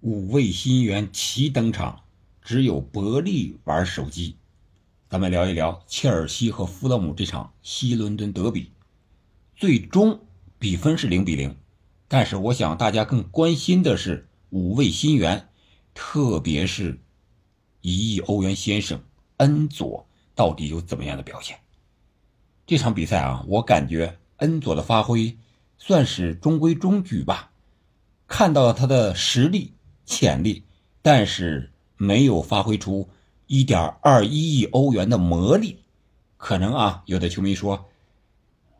五位新援齐登场，只有伯利玩手机。咱们聊一聊切尔西和富勒姆这场西伦敦德比，最终比分是零比零。但是我想大家更关心的是五位新援，特别是一亿欧元先生恩佐到底有怎么样的表现？这场比赛啊，我感觉恩佐的发挥算是中规中矩吧，看到了他的实力。潜力，但是没有发挥出一点二一亿欧元的魔力，可能啊，有的球迷说，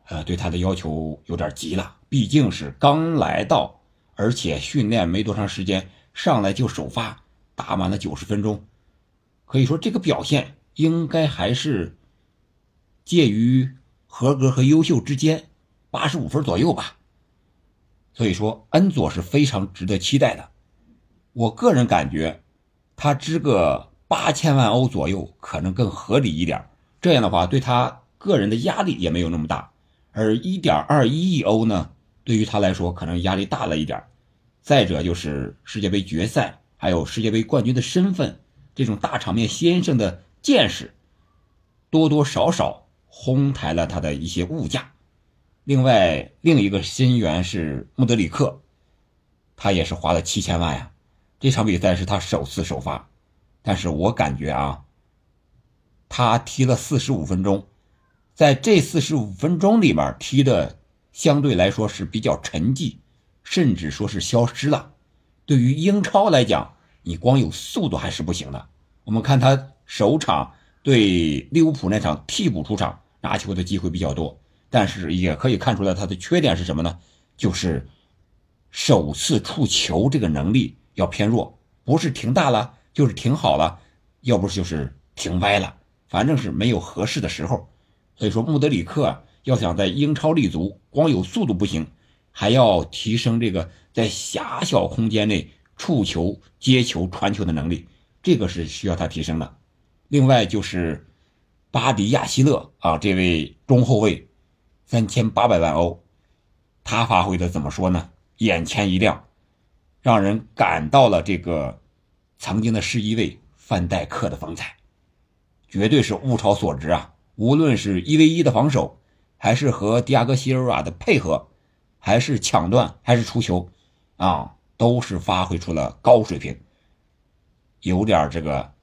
呃，对他的要求有点急了，毕竟是刚来到，而且训练没多长时间，上来就首发，打满了九十分钟，可以说这个表现应该还是介于合格和优秀之间，八十五分左右吧。所以说，恩佐是非常值得期待的。我个人感觉，他支个八千万欧左右可能更合理一点。这样的话，对他个人的压力也没有那么大。而一点二一亿欧呢，对于他来说可能压力大了一点。再者就是世界杯决赛，还有世界杯冠军的身份，这种大场面先生的见识，多多少少哄抬了他的一些物价。另外，另一个新援是穆德里克，他也是花了七千万呀。这场比赛是他首次首发，但是我感觉啊，他踢了四十五分钟，在这四十五分钟里面踢的相对来说是比较沉寂，甚至说是消失了。对于英超来讲，你光有速度还是不行的。我们看他首场对利物浦那场替补出场，拿球的机会比较多，但是也可以看出来他的缺点是什么呢？就是首次触球这个能力。要偏弱，不是停大了，就是停好了，要不就是停歪了，反正是没有合适的时候。所以说，穆德里克要想在英超立足，光有速度不行，还要提升这个在狭小空间内触球、接球、传球的能力，这个是需要他提升的。另外就是巴迪亚希勒啊，这位中后卫，三千八百万欧，他发挥的怎么说呢？眼前一亮。让人感到了这个曾经的十一位范戴克的风采，绝对是物超所值啊！无论是一 v 一的防守，还是和迪亚哥席尔瓦的配合，还是抢断，还是出球，啊，都是发挥出了高水平，有点这个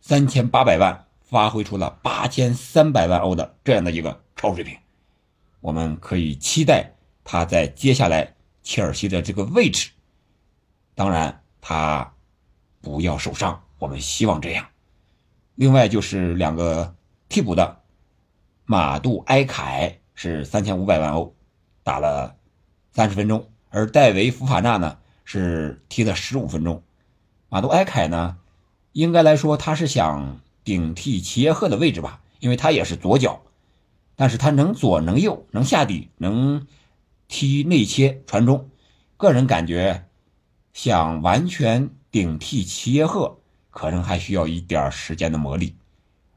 三千八百万发挥出了八千三百万欧的这样的一个超水平，我们可以期待他在接下来切尔西的这个位置。当然，他不要受伤，我们希望这样。另外就是两个替补的，马杜埃凯是三千五百万欧，打了三十分钟，而戴维福法纳呢是踢了十五分钟。马杜埃凯呢，应该来说他是想顶替齐耶赫的位置吧，因为他也是左脚，但是他能左能右，能下底，能踢内切传中，个人感觉。想完全顶替齐耶赫，可能还需要一点时间的磨砺。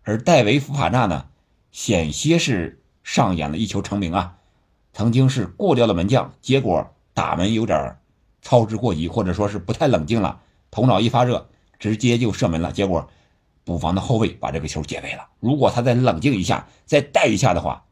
而戴维·福法纳呢，险些是上演了一球成名啊！曾经是过掉了门将，结果打门有点操之过急，或者说是不太冷静了，头脑一发热，直接就射门了。结果补防的后卫把这个球解围了。如果他再冷静一下，再带一下的话，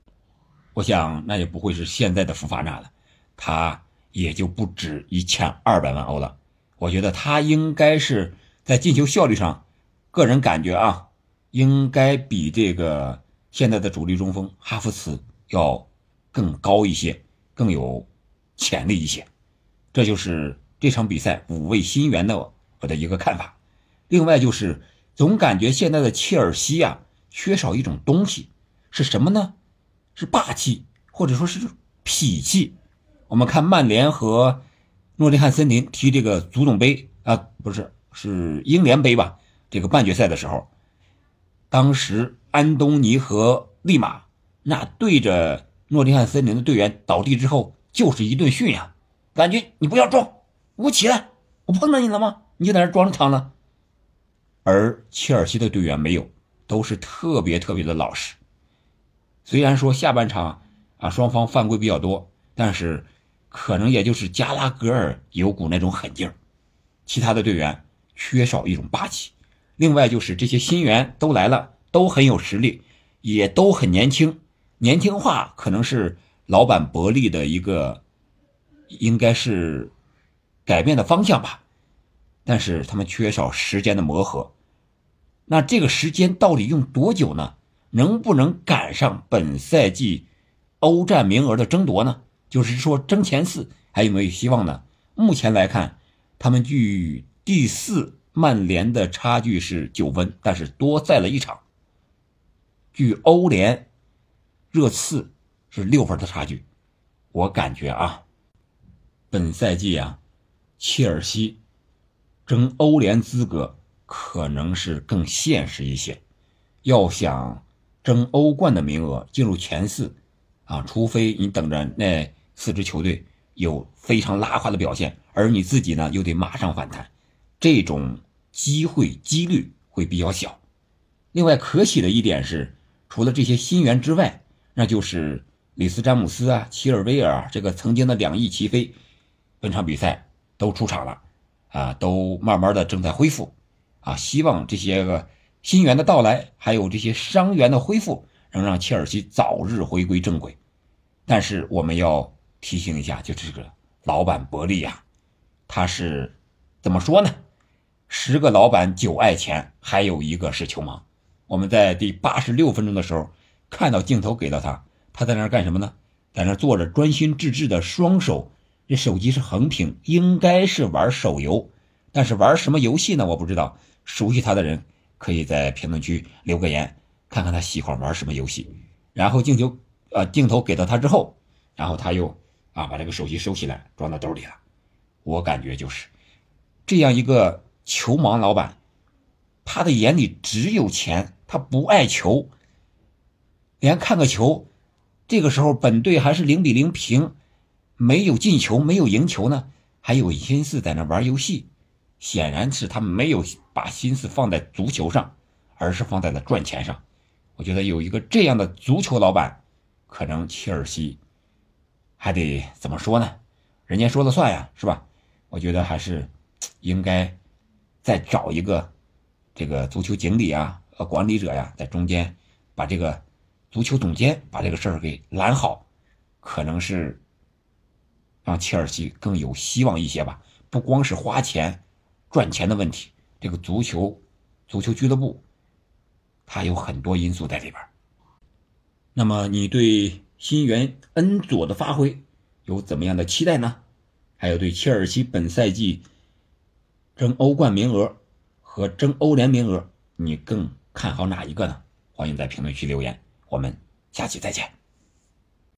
我想那也不会是现在的福法纳了。他。也就不止一千二百万欧了，我觉得他应该是在进球效率上，个人感觉啊，应该比这个现在的主力中锋哈弗茨要更高一些，更有潜力一些。这就是这场比赛五位新援的我的一个看法。另外就是总感觉现在的切尔西啊，缺少一种东西，是什么呢？是霸气，或者说是痞气。我们看曼联和诺丁汉森林踢这个足总杯啊，不是是英联杯吧？这个半决赛的时候，当时安东尼和利马那对着诺丁汉森林的队员倒地之后，就是一顿训呀，感觉你不要装，我起来，我碰到你了吗？你就在那装着场呢。而切尔西的队员没有，都是特别特别的老实。虽然说下半场啊双方犯规比较多，但是。可能也就是加拉格尔有股那种狠劲儿，其他的队员缺少一种霸气。另外就是这些新援都来了，都很有实力，也都很年轻。年轻化可能是老板伯利的一个，应该是改变的方向吧。但是他们缺少时间的磨合。那这个时间到底用多久呢？能不能赶上本赛季欧战名额的争夺呢？就是说争前四还有没有希望呢？目前来看，他们距第四。曼联的差距是九分，但是多赛了一场。距欧联热刺是六分的差距。我感觉啊，本赛季啊，切尔西争欧联资格可能是更现实一些。要想争欧冠的名额进入前四啊，除非你等着那四支球队有非常拉胯的表现，而你自己呢又得马上反弹，这种。机会几率会比较小。另外，可喜的一点是，除了这些新援之外，那就是里斯詹姆斯啊、齐尔维尔啊这个曾经的两翼齐飞，本场比赛都出场了，啊，都慢慢的正在恢复，啊，希望这些个新援的到来，还有这些伤员的恢复，能让切尔西早日回归正轨。但是我们要提醒一下，就这个老板伯利呀，他是怎么说呢？十个老板九爱钱，还有一个是球盲。我们在第八十六分钟的时候看到镜头给到他，他在那儿干什么呢？在那儿坐着，专心致志的双手，这手机是横屏，应该是玩手游。但是玩什么游戏呢？我不知道。熟悉他的人可以在评论区留个言，看看他喜欢玩什么游戏。然后镜头呃镜头给到他之后，然后他又啊把这个手机收起来，装到兜里了。我感觉就是这样一个。球盲老板，他的眼里只有钱，他不爱球，连看个球，这个时候本队还是零比零平，没有进球，没有赢球呢，还有心思在那玩游戏，显然是他没有把心思放在足球上，而是放在了赚钱上。我觉得有一个这样的足球老板，可能切尔西还得怎么说呢？人家说了算呀，是吧？我觉得还是应该。再找一个这个足球经理啊，呃，管理者呀，在中间把这个足球总监把这个事儿给揽好，可能是让切尔西更有希望一些吧。不光是花钱赚钱的问题，这个足球足球俱乐部它有很多因素在里边。那么，你对新援恩佐的发挥有怎么样的期待呢？还有对切尔西本赛季？争欧冠名额和争欧联名额，你更看好哪一个呢？欢迎在评论区留言，我们下期再见。